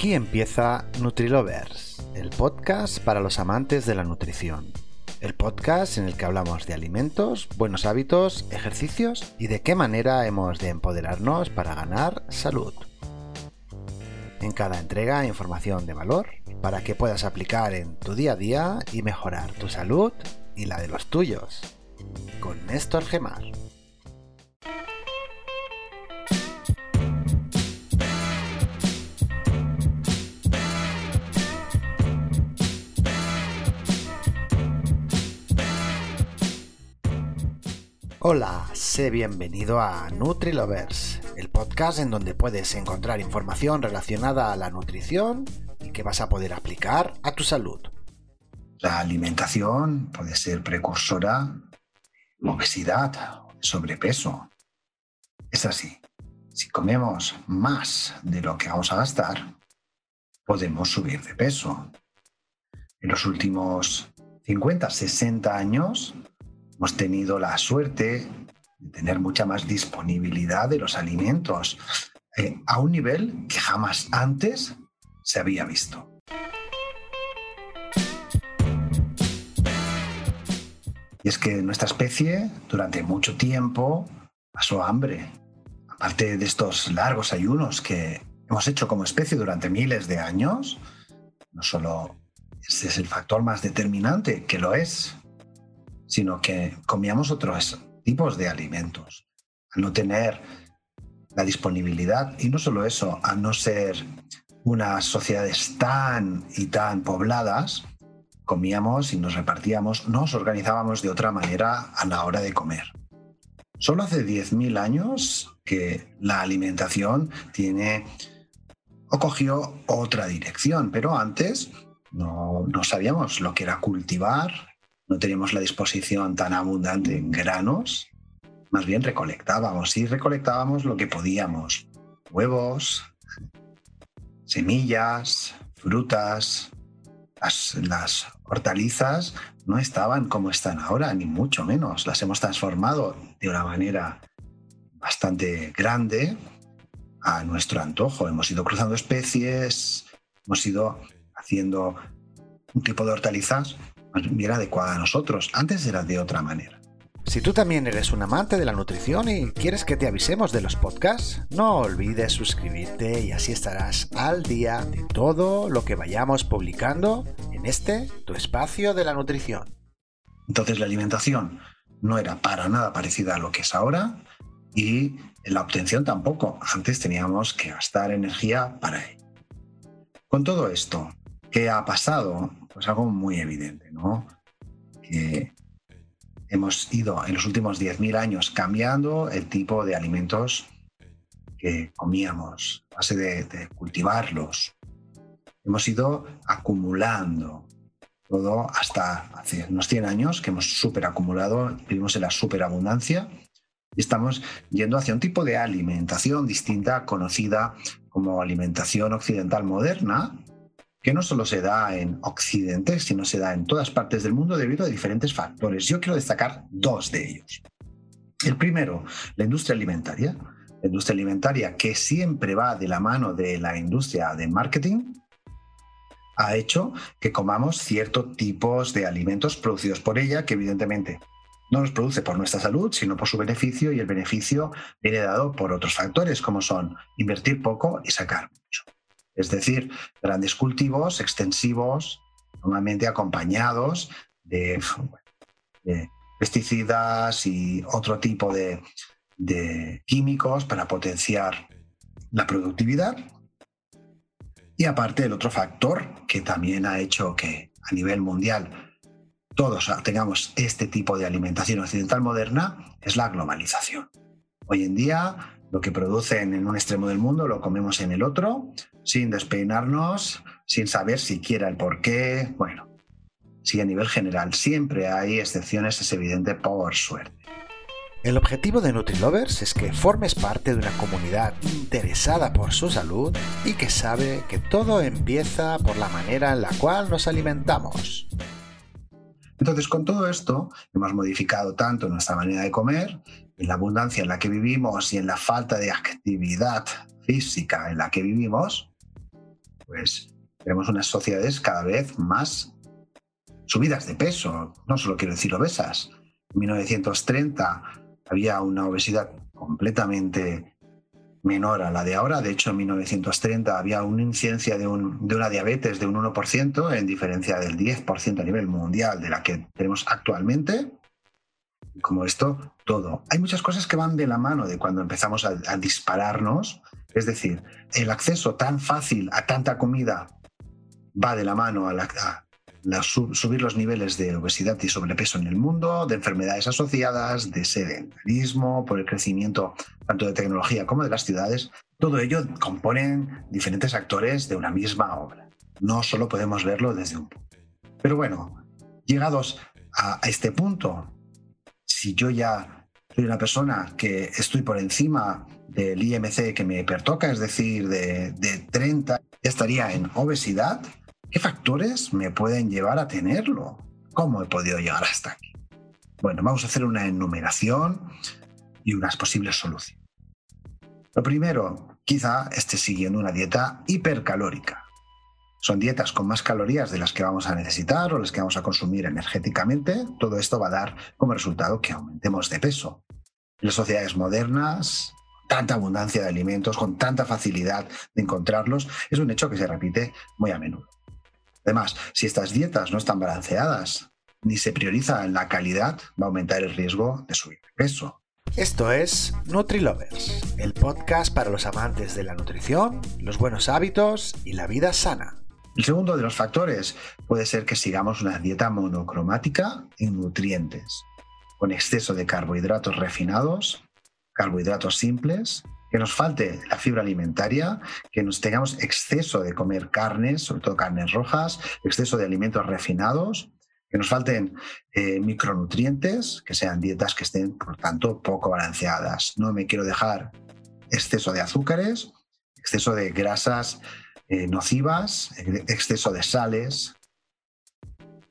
Aquí empieza NutriLovers, el podcast para los amantes de la nutrición. El podcast en el que hablamos de alimentos, buenos hábitos, ejercicios y de qué manera hemos de empoderarnos para ganar salud. En cada entrega información de valor para que puedas aplicar en tu día a día y mejorar tu salud y la de los tuyos. Con Néstor Gemar. Hola, sé bienvenido a NutriLovers, el podcast en donde puedes encontrar información relacionada a la nutrición y que vas a poder aplicar a tu salud. La alimentación puede ser precursora de obesidad, sobrepeso. Es así. Si comemos más de lo que vamos a gastar, podemos subir de peso. En los últimos 50, 60 años, hemos tenido la suerte de tener mucha más disponibilidad de los alimentos eh, a un nivel que jamás antes se había visto. Y es que nuestra especie durante mucho tiempo pasó hambre. Aparte de estos largos ayunos que hemos hecho como especie durante miles de años, no solo ese es el factor más determinante, que lo es, sino que comíamos otros tipos de alimentos. Al no tener la disponibilidad, y no solo eso, al no ser unas sociedades tan y tan pobladas, comíamos y nos repartíamos, nos organizábamos de otra manera a la hora de comer. Solo hace 10.000 años que la alimentación tiene o cogió otra dirección, pero antes no sabíamos lo que era cultivar, no teníamos la disposición tan abundante en granos, más bien recolectábamos y recolectábamos lo que podíamos, huevos, semillas, frutas, las, hortalizas no estaban como están ahora, ni mucho menos. Las hemos transformado de una manera bastante grande a nuestro antojo. Hemos ido cruzando especies, hemos ido haciendo un tipo de hortalizas bien adecuada a nosotros. Antes era de otra manera. Si tú también eres un amante de la nutrición y quieres que te avisemos de los podcasts, no olvides suscribirte y así estarás al día de todo lo que vayamos publicando en este, tu espacio de la nutrición. Entonces la alimentación no era para nada parecida a lo que es ahora y la obtención tampoco. Antes teníamos que gastar energía para ello. Con todo esto, ¿qué ha pasado? Pues algo muy evidente, ¿no? Que hemos ido en los últimos 10.000 años cambiando el tipo de alimentos que comíamos, a base de, cultivarlos. Hemos ido acumulando todo hasta hace unos 100 años que hemos superacumulado, vivimos en la superabundancia y estamos yendo hacia un tipo de alimentación distinta, conocida como alimentación occidental moderna, que no solo se da en Occidente, sino se da en todas partes del mundo debido a diferentes factores. Yo quiero destacar dos de ellos. El primero, la industria alimentaria. La industria alimentaria que siempre va de la mano de la industria de marketing ha hecho que comamos ciertos tipos de alimentos producidos por ella que evidentemente no los produce por nuestra salud, sino por su beneficio y el beneficio viene dado por otros factores como son invertir poco y sacar. Es decir, grandes cultivos extensivos, normalmente acompañados de, pesticidas y otro tipo de, químicos para potenciar la productividad. Y aparte el otro factor que también ha hecho que a nivel mundial todos tengamos este tipo de alimentación occidental moderna es la globalización. Hoy en día lo que producen en un extremo del mundo lo comemos en el otro, sin despeinarnos, sin saber siquiera el por qué. Bueno, sí, a nivel general siempre hay excepciones, es evidente, por suerte. El objetivo de NutriLovers es que formes parte de una comunidad interesada por su salud y que sabe que todo empieza por la manera en la cual nos alimentamos. Entonces, con todo esto, hemos modificado tanto nuestra manera de comer, en la abundancia en la que vivimos y en la falta de actividad física en la que vivimos, pues tenemos unas sociedades cada vez más subidas de peso, no solo quiero decir obesas. En 1930 había una obesidad completamente menor a la de ahora. De hecho, en 1930 había una incidencia de, una diabetes de un 1%, en diferencia del 10% a nivel mundial de la que tenemos actualmente. Como esto, todo. Hay muchas cosas que van de la mano de cuando empezamos a, dispararnos. Es decir, el acceso tan fácil a tanta comida va de la mano a, la, subir los niveles de obesidad y sobrepeso en el mundo, de enfermedades asociadas, de sedentarismo, por el crecimiento tanto de tecnología como de las ciudades. Todo ello componen diferentes actores de una misma obra. No solo podemos verlo desde un punto. Pero bueno, llegados a este punto, si yo ya soy una persona que estoy por encima del IMC que me pertoca, es decir, de, de 30, ya estaría en obesidad, ¿Qué factores me pueden llevar a tenerlo? ¿Cómo he podido llegar hasta aquí? Bueno, vamos a hacer una enumeración y unas posibles soluciones. Lo primero, quizá esté siguiendo una dieta hipercalórica. Son dietas con más calorías de las que vamos a necesitar o las que vamos a consumir energéticamente. Todo esto va a dar como resultado que aumentemos de peso. En las sociedades modernas, tanta abundancia de alimentos, con tanta facilidad de encontrarlos, es un hecho que se repite muy a menudo. Además, si estas dietas no están balanceadas ni se prioriza en la calidad, va a aumentar el riesgo de subir de peso. Esto es NutriLovers, el podcast para los amantes de la nutrición, los buenos hábitos y la vida sana. El segundo de los factores puede ser que sigamos una dieta monocromática en nutrientes, con exceso de carbohidratos refinados, carbohidratos simples que nos falte la fibra alimentaria, que nos tengamos exceso de comer carnes, sobre todo carnes rojas, exceso de alimentos refinados, que nos falten eh, micronutrientes, que sean dietas que estén, por tanto, poco balanceadas. No me quiero dejar exceso de azúcares, exceso de grasas eh, nocivas, exceso de sales.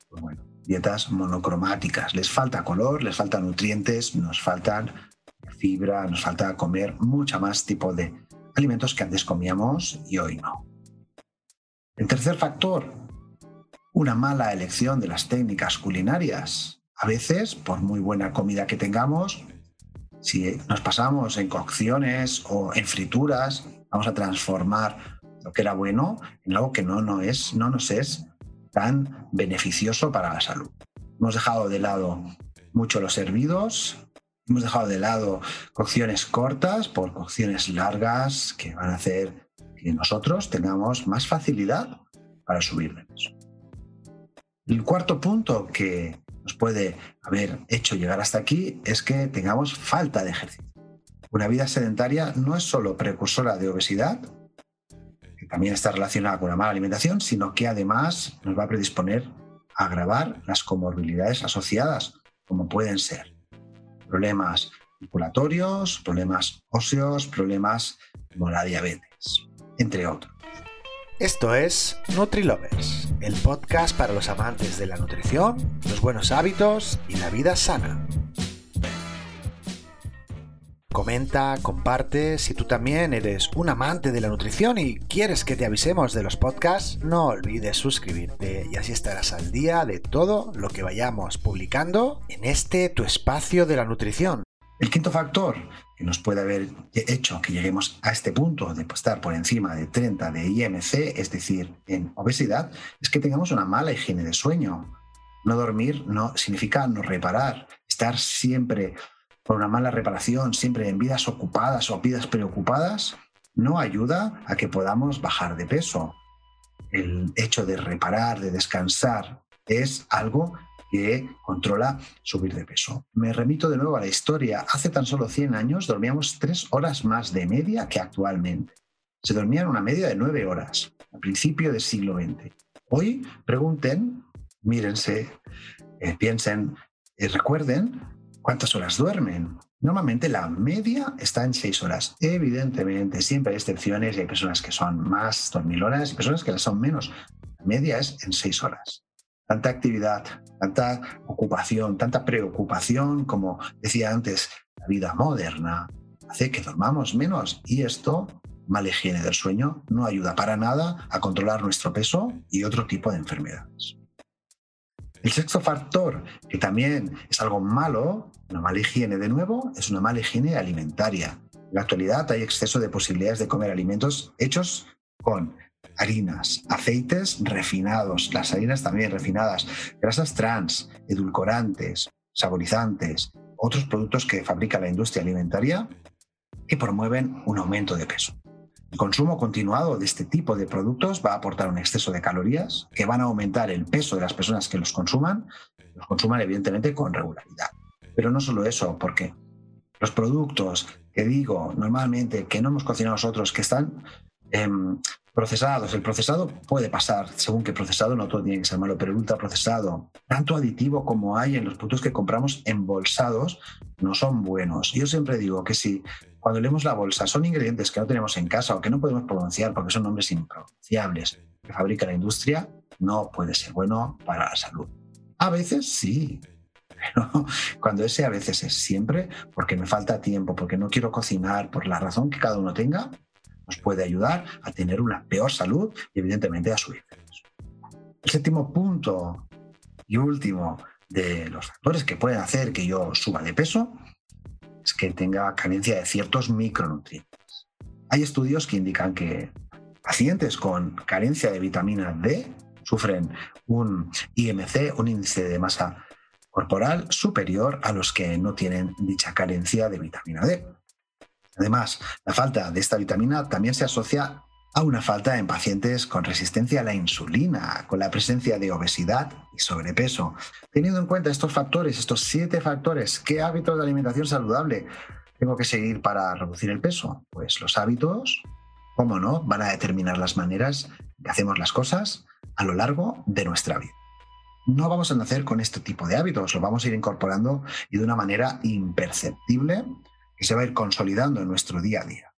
Pues bueno, dietas monocromáticas. Les falta color, les faltan nutrientes, nos faltan fibra, nos falta comer mucha más tipo de alimentos que antes comíamos y hoy no. El tercer factor, una mala elección de las técnicas culinarias. A veces, por muy buena comida que tengamos, si nos pasamos en cocciones o en frituras, vamos a transformar lo que era bueno en algo que no, no, es, no nos es tan beneficioso para la salud. Hemos dejado de lado mucho los hervidos, Hemos dejado de lado cocciones cortas por cocciones largas que van a hacer que nosotros tengamos más facilidad para subir de peso. El cuarto punto que nos puede haber hecho llegar hasta aquí es que tengamos falta de ejercicio. Una vida sedentaria no es solo precursora de obesidad, que también está relacionada con una mala alimentación, sino que además nos va a predisponer a agravar las comorbilidades asociadas, como pueden ser problemas circulatorios, problemas óseos, problemas como la diabetes, entre otros. Esto es NutriLovers, el podcast para los amantes de la nutrición, los buenos hábitos y la vida sana. Comenta, comparte, si tú también eres un amante de la nutrición y quieres que te avisemos de los podcasts, no olvides suscribirte y así estarás al día de todo lo que vayamos publicando en este tu espacio de la nutrición. El quinto factor que nos puede haber hecho que lleguemos a este punto de estar por encima de 30 de IMC, es decir, en obesidad, es que tengamos una mala higiene de sueño. No dormir no significa no reparar, estar siempre una mala reparación, siempre en vidas ocupadas o vidas preocupadas, no ayuda a que podamos bajar de peso. El hecho de reparar, de descansar, es algo que controla subir de peso. Me remito de nuevo a la historia. Hace tan solo 100 años dormíamos tres horas más de media que actualmente. Se dormían una media de nueve horas, a principio del siglo XX. Hoy pregunten, mírense, eh, piensen y recuerden ¿Cuántas horas duermen? Normalmente la media está en seis horas. Evidentemente, siempre hay excepciones y hay personas que son más dormilonas y personas que las son menos. La media es en seis horas. Tanta actividad, tanta ocupación, tanta preocupación, como decía antes, la vida moderna, hace que dormamos menos y esto mala higiene del sueño no ayuda para nada a controlar nuestro peso y otro tipo de enfermedades. El sexto factor, que también es algo malo, una mala higiene de nuevo, es una mala higiene alimentaria. En la actualidad hay exceso de posibilidades de comer alimentos hechos con harinas, aceites refinados, las harinas también refinadas, grasas trans, edulcorantes, saborizantes, otros productos que fabrica la industria alimentaria que promueven un aumento de peso. El consumo continuado de este tipo de productos va a aportar un exceso de calorías que van a aumentar el peso de las personas que los consuman, los consuman evidentemente con regularidad. Pero no solo eso, porque los productos que digo normalmente que no hemos cocinado nosotros, que están em, procesados, el procesado puede pasar, según qué procesado, no todo tiene que ser malo, pero el ultraprocesado, tanto aditivo como hay en los productos que compramos embolsados, no son buenos. Yo siempre digo que si cuando leemos la bolsa son ingredientes que no tenemos en casa o que no podemos pronunciar porque son nombres impronunciables que fabrica la industria, no puede ser bueno para la salud. A veces sí, pero cuando ese a veces es siempre, porque me falta tiempo, porque no quiero cocinar, por la razón que cada uno tenga, nos puede ayudar a tener una peor salud y evidentemente a subir. El séptimo punto y último de los factores que pueden hacer que yo suba de peso es que tenga carencia de ciertos micronutrientes. Hay estudios que indican que pacientes con carencia de vitamina D sufren un IMC, un índice de masa corporal superior a los que no tienen dicha carencia de vitamina D. Además, la falta de esta vitamina también se asocia a una falta en pacientes con resistencia a la insulina, con la presencia de obesidad y sobrepeso. Teniendo en cuenta estos factores, estos siete factores, ¿qué hábitos de alimentación saludable tengo que seguir para reducir el peso? Pues los hábitos, cómo no, van a determinar las maneras que hacemos las cosas a lo largo de nuestra vida. No vamos a nacer con este tipo de hábitos, lo vamos a ir incorporando y de una manera imperceptible que se va a ir consolidando en nuestro día a día.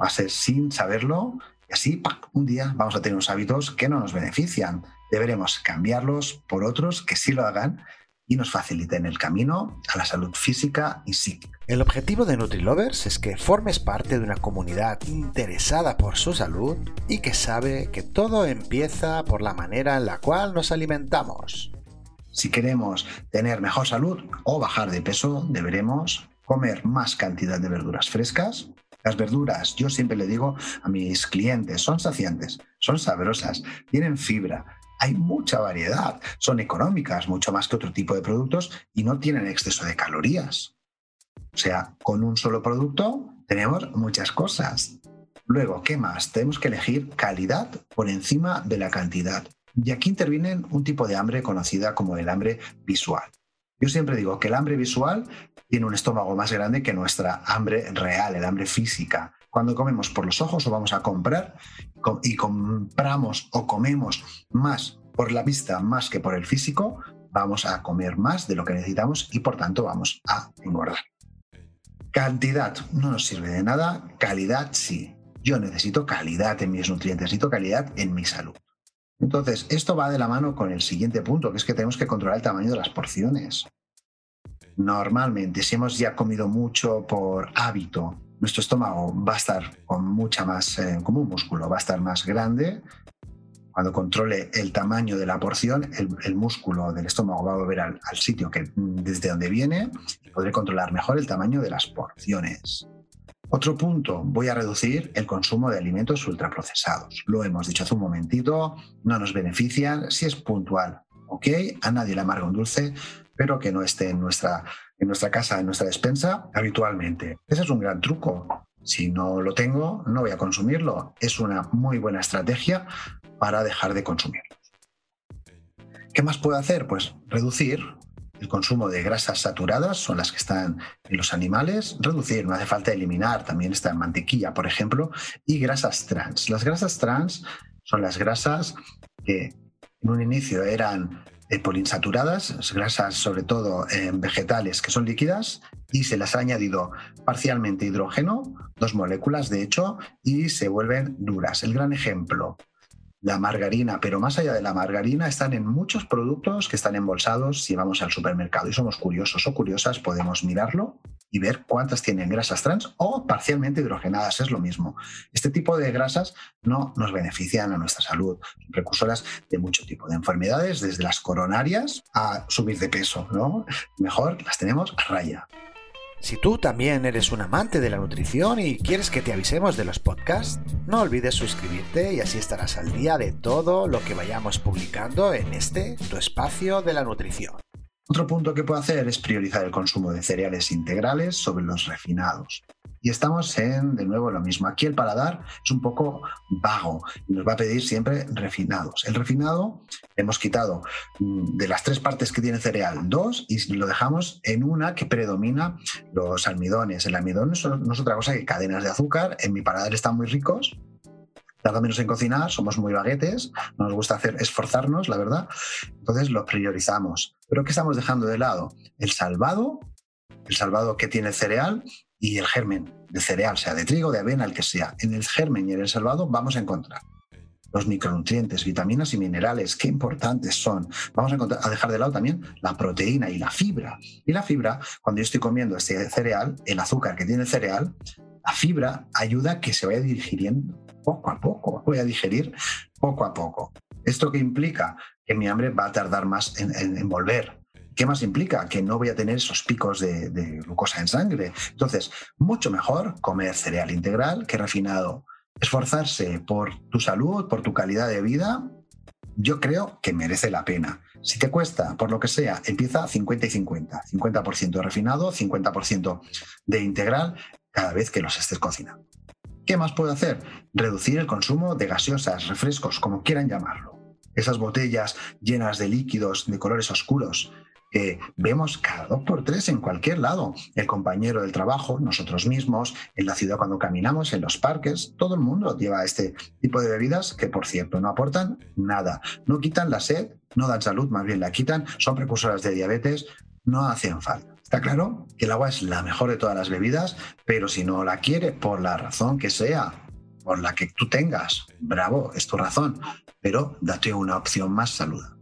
Va a ser sin saberlo y así, un día vamos a tener unos hábitos que no nos benefician. Deberemos cambiarlos por otros que sí lo hagan y nos faciliten el camino a la salud física y psíquica. El objetivo de NutriLovers es que formes parte de una comunidad interesada por su salud y que sabe que todo empieza por la manera en la cual nos alimentamos. Si queremos tener mejor salud o bajar de peso, deberemos comer más cantidad de verduras frescas, las verduras, yo siempre le digo a mis clientes, son saciantes, son sabrosas, tienen fibra, hay mucha variedad, son económicas, mucho más que otro tipo de productos y no tienen exceso de calorías. O sea, con un solo producto tenemos muchas cosas. Luego, ¿qué más? Tenemos que elegir calidad por encima de la cantidad. Y aquí interviene un tipo de hambre conocida como el hambre visual. Yo siempre digo que el hambre visual tiene un estómago más grande que nuestra hambre real, el hambre física. Cuando comemos por los ojos o vamos a comprar y compramos o comemos más por la vista más que por el físico, vamos a comer más de lo que necesitamos y por tanto vamos a engordar. Cantidad no nos sirve de nada, calidad sí. Yo necesito calidad en mis nutrientes, necesito calidad en mi salud. Entonces, esto va de la mano con el siguiente punto, que es que tenemos que controlar el tamaño de las porciones. Normalmente, si hemos ya comido mucho por hábito, nuestro estómago va a estar con mucha más, eh, como un músculo, va a estar más grande. Cuando controle el tamaño de la porción, el, músculo del estómago va a volver al, al sitio que, desde donde viene y podré controlar mejor el tamaño de las porciones. Otro punto, voy a reducir el consumo de alimentos ultraprocesados. Lo hemos dicho hace un momentito, no nos benefician si es puntual. ¿Ok? A nadie le amarga un dulce, pero que no esté en nuestra, en nuestra casa, en nuestra despensa habitualmente. Ese es un gran truco. Si no lo tengo, no voy a consumirlo. Es una muy buena estrategia para dejar de consumirlo. ¿Qué más puedo hacer? Pues reducir el consumo de grasas saturadas, son las que están en los animales, reducir, no hace falta eliminar, también está en mantequilla, por ejemplo, y grasas trans. Las grasas trans son las grasas que en un inicio eran eh, poliinsaturadas, grasas sobre todo en vegetales que son líquidas, y se las ha añadido parcialmente hidrógeno, dos moléculas de hecho, y se vuelven duras. El gran ejemplo, la margarina, pero más allá de la margarina están en muchos productos que están embolsados si vamos al supermercado y somos curiosos o curiosas, podemos mirarlo y ver cuántas tienen grasas trans o parcialmente hidrogenadas, es lo mismo. Este tipo de grasas no nos benefician a nuestra salud, son precursoras de mucho tipo de enfermedades, desde las coronarias a subir de peso, ¿no? Mejor las tenemos a raya. Si tú también eres un amante de la nutrición y quieres que te avisemos de los podcasts, no olvides suscribirte y así estarás al día de todo lo que vayamos publicando en este, tu espacio de la nutrición. Otro punto que puedo hacer es priorizar el consumo de cereales integrales sobre los refinados. Y estamos en, de nuevo, lo mismo. Aquí el paladar es un poco vago y nos va a pedir siempre refinados. El refinado hemos quitado mm, de las tres partes que tiene cereal dos y lo dejamos en una que predomina los almidones. El almidón no es otra cosa que cadenas de azúcar. En mi paladar están muy ricos, tarda menos en cocinar, somos muy baguetes, no nos gusta hacer esforzarnos, la verdad. Entonces lo priorizamos. Pero ¿qué estamos dejando de lado? El salvado, el salvado que tiene cereal y el germen de cereal, sea de trigo, de avena, el que sea. En el germen y en el salvado vamos a encontrar los micronutrientes, vitaminas y minerales, qué importantes son. Vamos a, a, dejar de lado también la proteína y la fibra. Y la fibra, cuando yo estoy comiendo este cereal, el azúcar que tiene el cereal, la fibra ayuda a que se vaya digiriendo poco a poco, voy a digerir poco a poco. ¿Esto qué implica? Que mi hambre va a tardar más en, volver. ¿Qué más implica? Que no voy a tener esos picos de, de, glucosa en sangre. Entonces, mucho mejor comer cereal integral que refinado. Esforzarse por tu salud, por tu calidad de vida, yo creo que merece la pena. Si te cuesta, por lo que sea, empieza 50 y 50. 50% de refinado, 50% de integral cada vez que los estés cocinando. ¿Qué más puedo hacer? Reducir el consumo de gaseosas, refrescos, como quieran llamarlo. Esas botellas llenas de líquidos de colores oscuros que vemos cada dos por tres en cualquier lado. El compañero del trabajo, nosotros mismos, en la ciudad cuando caminamos, en los parques, todo el mundo lleva este tipo de bebidas que, por cierto, no aportan nada. No quitan la sed, no dan salud, más bien la quitan, son precursoras de diabetes, no hacen falta. Está claro que el agua es la mejor de todas las bebidas, pero si no la quiere, por la razón que sea, por la que tú tengas, bravo, es tu razón, pero date una opción más saludable.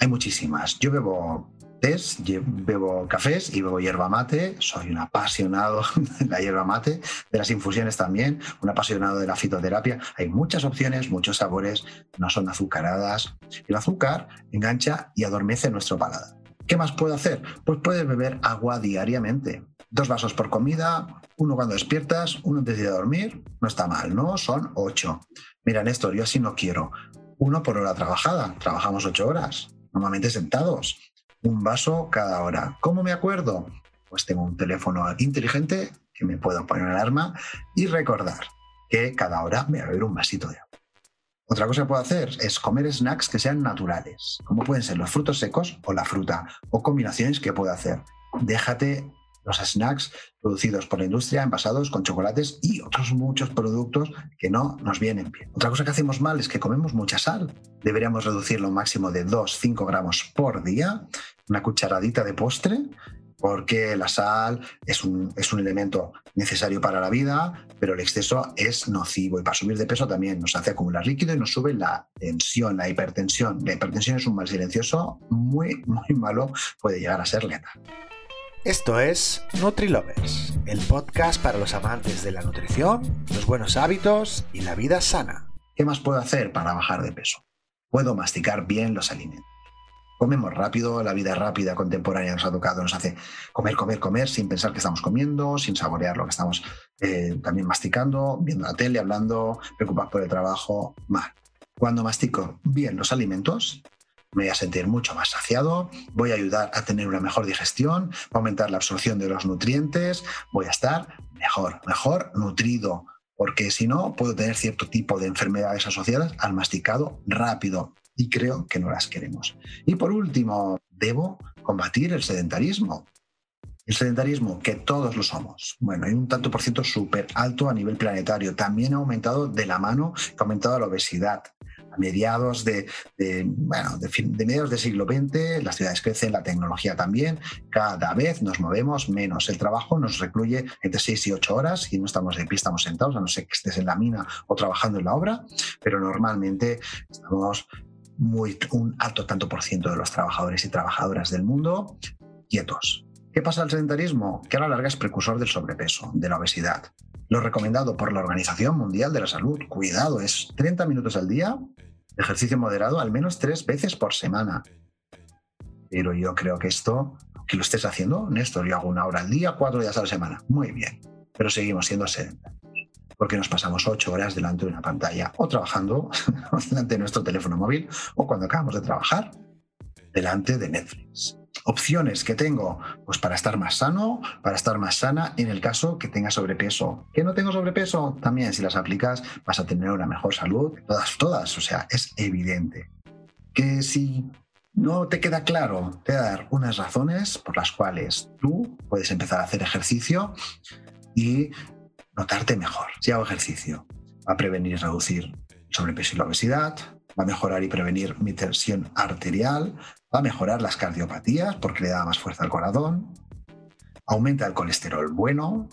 Hay muchísimas. Yo bebo tés, bebo cafés y bebo hierba mate. Soy un apasionado de la hierba mate, de las infusiones también, un apasionado de la fitoterapia. Hay muchas opciones, muchos sabores, no son azucaradas. El azúcar engancha y adormece nuestro paladar. ¿Qué más puedo hacer? Pues puedes beber agua diariamente. Dos vasos por comida, uno cuando despiertas, uno antes de dormir. No está mal, ¿no? Son ocho. Mira, Néstor, yo así no quiero. Uno por hora trabajada. Trabajamos ocho horas, normalmente sentados. Un vaso cada hora. ¿Cómo me acuerdo? Pues tengo un teléfono inteligente que me puedo poner alarma y recordar que cada hora me voy a beber un vasito de agua. Otra cosa que puedo hacer es comer snacks que sean naturales, como pueden ser los frutos secos o la fruta, o combinaciones que puedo hacer. Déjate los snacks producidos por la industria, envasados con chocolates y otros muchos productos que no nos vienen bien. Otra cosa que hacemos mal es que comemos mucha sal. Deberíamos reducirlo un máximo de 2-5 gramos por día. Una cucharadita de postre porque la sal es un, es un, elemento necesario para la vida, pero el exceso es nocivo y para subir de peso también nos hace acumular líquido y nos sube la tensión, la hipertensión. La hipertensión es un mal silencioso muy, muy malo, puede llegar a ser letal. Esto es NutriLovers, el podcast para los amantes de la nutrición, los buenos hábitos y la vida sana. ¿Qué más puedo hacer para bajar de peso? Puedo masticar bien los alimentos comemos rápido, la vida rápida contemporánea nos ha tocado, nos hace comer, comer, comer sin pensar que estamos comiendo, sin saborear lo que estamos eh, también masticando, viendo la tele, hablando, preocupados por el trabajo, mal. Cuando mastico bien los alimentos, me voy a sentir mucho más saciado, voy a ayudar a tener una mejor digestión, va a aumentar la absorción de los nutrientes, voy a estar mejor, mejor nutrido, porque si no puedo tener cierto tipo de enfermedades asociadas al masticado rápido y creo que no las queremos. Y por último, debo combatir el sedentarismo. El sedentarismo, que todos lo somos. Bueno, hay un tanto por ciento súper alto a nivel planetario. También ha aumentado de la mano, ha aumentado la obesidad. Mediados de, bueno, de, mediados del siglo XX, las ciudades crecen, la tecnología también. Cada vez nos movemos menos. El trabajo nos recluye entre 6 y 8 horas y no estamos de pie, estamos sentados, a no ser que estés en la mina o trabajando en la obra, pero normalmente estamos muy, un alto tanto por ciento de los trabajadores y trabajadoras del mundo quietos. ¿Qué pasa al sedentarismo? Que a la larga es precursor del sobrepeso, de la obesidad. Lo recomendado por la Organización Mundial de la Salud, cuidado, es 30 minutos al día, ejercicio moderado al menos tres veces por semana. Pero yo creo que esto, que lo estés haciendo, Néstor, yo hago una hora al día, cuatro días a la semana. Muy bien. Pero seguimos siendo sedentarios. Porque nos pasamos ocho horas delante de una pantalla o trabajando delante de nuestro teléfono móvil o cuando acabamos de trabajar delante de Netflix. Opciones que tengo, pues para estar más sano, para estar más sana en el caso que tenga sobrepeso. ¿Que no tengo sobrepeso? También si las aplicas vas a tener una mejor salud. Todas, todas, o sea, es evidente. Que si no te queda claro, te voy dar unas razones por las cuales tú puedes empezar a hacer ejercicio y notarte mejor. Si hago ejercicio, va a prevenir y reducir sobrepeso y la obesidad, va a mejorar y prevenir mi tensión arterial, va a mejorar las cardiopatías porque le da más fuerza al corazón, aumenta el colesterol bueno,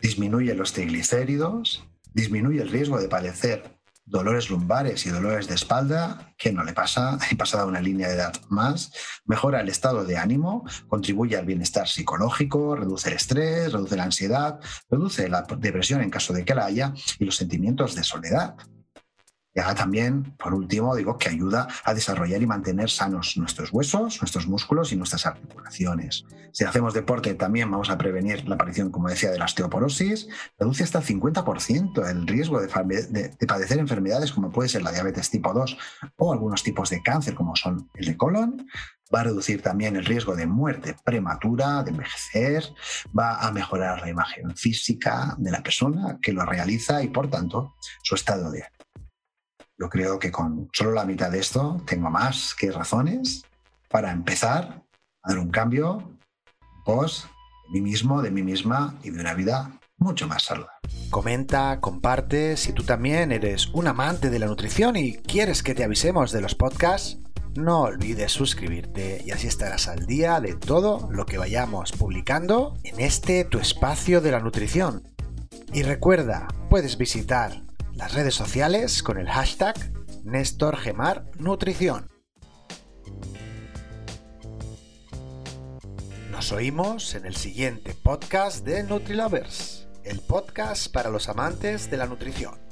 disminuye los triglicéridos, disminuye el riesgo de padecer dolores lumbares y dolores de espalda, que no le pasa, he pasado una línea de edad más, mejora el estado de ánimo, contribuye al bienestar psicológico, reduce el estrés, reduce la ansiedad, reduce la depresión en caso de que la haya y los sentimientos de soledad. Y también, por último, digo que ayuda a desarrollar y mantener sanos nuestros huesos, nuestros músculos y nuestras articulaciones. Si hacemos deporte, también vamos a prevenir la aparición, como decía, de la osteoporosis. Reduce hasta el 50% el riesgo de, de, padecer enfermedades como puede ser la diabetes tipo 2 o algunos tipos de cáncer, como son el de colon. Va a reducir también el riesgo de muerte prematura, de envejecer, va a mejorar la imagen física de la persona que lo realiza y, por tanto, su estado de ánimo. Yo creo que con solo la mitad de esto tengo más que razones para empezar a dar un cambio pos de mí mismo, de mí misma y de una vida mucho más saludable. Comenta, comparte, si tú también eres un amante de la nutrición y quieres que te avisemos de los podcasts, no olvides suscribirte y así estarás al día de todo lo que vayamos publicando en este tu espacio de la nutrición. Y recuerda, puedes visitar las redes sociales con el hashtag Nutrición. Nos oímos en el siguiente podcast de NutriLovers, el podcast para los amantes de la nutrición.